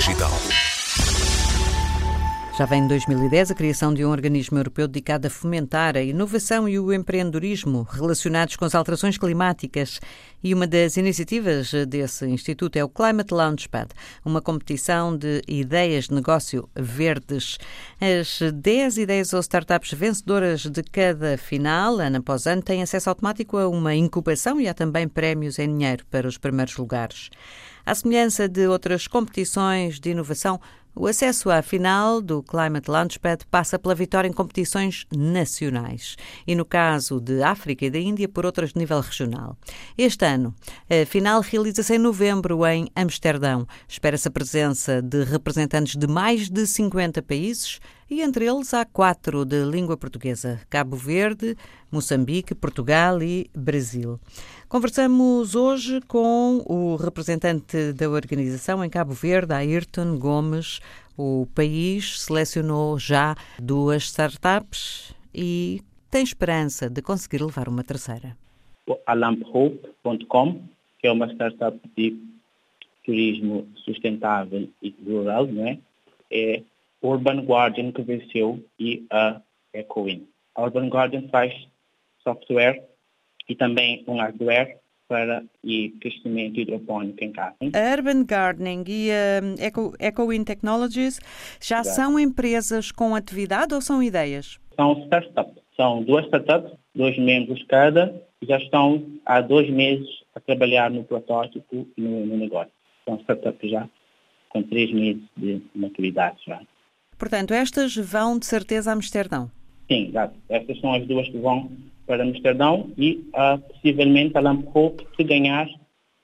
Digital. Já vem em 2010 a criação de um organismo europeu dedicado a fomentar a inovação e o empreendedorismo relacionados com as alterações climáticas. E uma das iniciativas desse instituto é o Climate Launchpad, uma competição de ideias de negócio verdes. As 10 ideias ou startups vencedoras de cada final, ano após ano, têm acesso automático a uma incubação e há também prémios em dinheiro para os primeiros lugares. À semelhança de outras competições de inovação, o acesso à final do Climate Launchpad passa pela vitória em competições nacionais e, no caso de África e da Índia, por outras de nível regional. Este ano, a final realiza-se em novembro em Amsterdão. Espera-se a presença de representantes de mais de 50 países e entre eles há quatro de língua portuguesa: Cabo Verde, Moçambique, Portugal e Brasil. Conversamos hoje com o representante da organização em Cabo Verde, Ayrton Gomes. O país selecionou já duas startups e tem esperança de conseguir levar uma terceira. A lamphope.com, que é uma startup de turismo sustentável e rural, não é? é Urban Guardian que venceu e a Ecowin. A Urban Guardian faz software e também um hardware para e crescimento hidropónico em casa. A Urban Gardening e a um, Eco, EcoWin Technologies já Exato. são empresas com atividade ou são ideias? São startups. São duas startups, dois membros cada, e já estão há dois meses a trabalhar no protótipo e no, no negócio. São startups já com três meses de maturidade já. Portanto, estas vão de certeza a Amsterdão? Sim, exato. Estas são as duas que vão para Amsterdão e uh, possivelmente a Lamp Hope se ganhar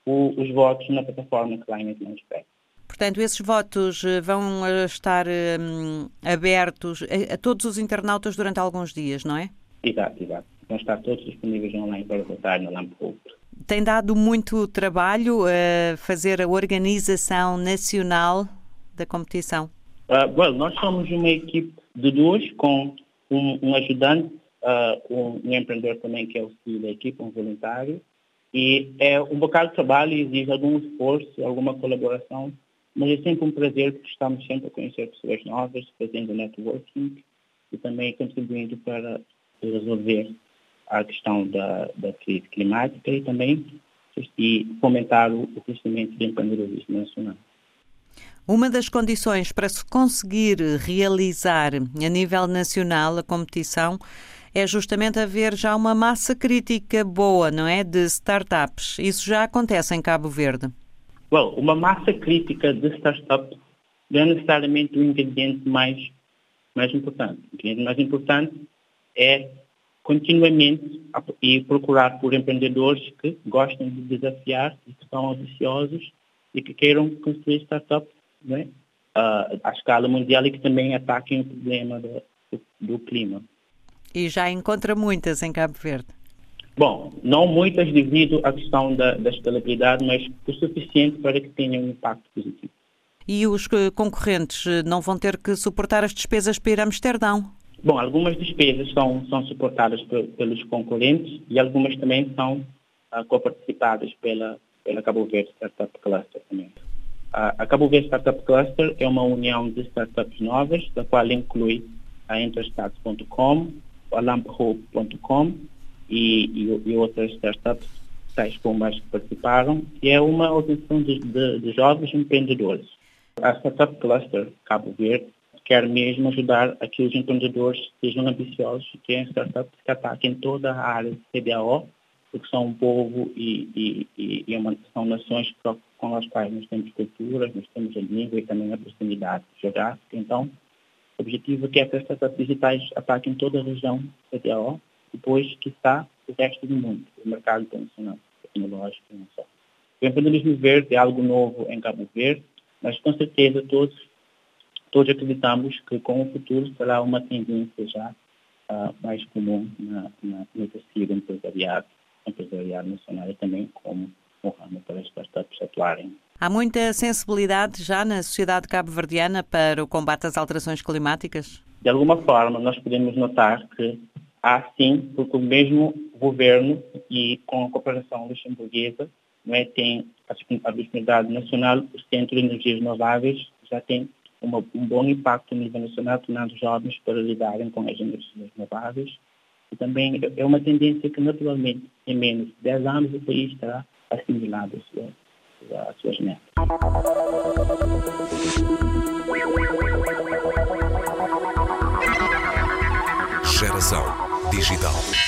o, os votos na plataforma Climate Launchpad. Portanto, esses votos eh, vão eh, estar um, abertos a, a, todos os internautas durante alguns dias, não é? Exato, exato. Vão estar todos disponíveis online para votar na Lamp Hope. Tem dado muito trabalho a fazer a organização nacional da competição? Uh, well, nós somos uma equipe de duas, com um, um ajudante, uh, um, um, empreendedor também que é o CEO da equipe, um voluntário. E é um bocado de trabalho, exige algum esforço, alguma colaboração, mas é sempre um prazer porque estamos sempre a conhecer pessoas novas, fazendo networking e também contribuindo para resolver a questão da, da crise climática e também e fomentar o crescimento do empreendedorismo nacional. Uma das condições para se conseguir realizar a nível nacional a competição é justamente haver já uma massa crítica boa, não é? De startups. Isso já acontece em Cabo Verde? Well, uma massa crítica de startups não é necessariamente o ingrediente mais, mais importante. O ingrediente mais importante é continuamente e procurar por empreendedores que gostem de desafiar e que são ambiciosos e que queiram construir startups né, uh, à escala mundial e que também ataquem o problema do, do, do clima. E já encontra muitas em Cabo Verde? Bom, não muitas devido à questão da, da escalabilidade, mas o suficiente para que tenham um impacto positivo. E os concorrentes não vão ter que suportar as despesas para ir a Amsterdão? Bom, algumas despesas são, são suportadas pelos concorrentes e algumas também são uh, coparticipadas pela, pela Cabo Verde Startup Cluster também. A Cabo Verde Startup Cluster é uma união de startups novas, da qual inclui a Interstats.com, a LampHope.com e, e, e, outras startups, tais como as que participaram, e é uma organização de, de, de jovens empreendedores. A Startup Cluster Cabo Verde quer mesmo ajudar a que os empreendedores sejam ambiciosos e tenham startups que ataquem toda a área de CDAO, porque são um povo e, e, e uma, são nações com as quais nós temos culturas, nós temos a língua e também a proximidade geográfica. Então, o objetivo é que essas startups digitais ataquem toda a região CDAO, depois que está o resto do mundo, o mercado internacional, tecnológico e não só. O empreendedorismo verde é algo novo em Cabo Verde, mas com certeza todos, todos acreditamos que com o futuro será uma tendência já uh, mais comum na, na, no tecido empresariado, empresariado nacional e também como um ramo para as startups atuarem. Há muita sensibilidade já na sociedade cabo-verdiana para o combate às alterações climáticas? De alguma forma, nós podemos notar que há sim, porque o mesmo governo e com a cooperação luxemburguesa não é, tem a disponibilidade nacional, o Centro de Energias Renováveis já tem uma, um bom impacto no nível nacional, tornando jovens para lidarem com as energias renováveis. Também é uma tendência que, naturalmente, em menos de 10 anos, o país estará assimilado às suas metas. Geração Digital.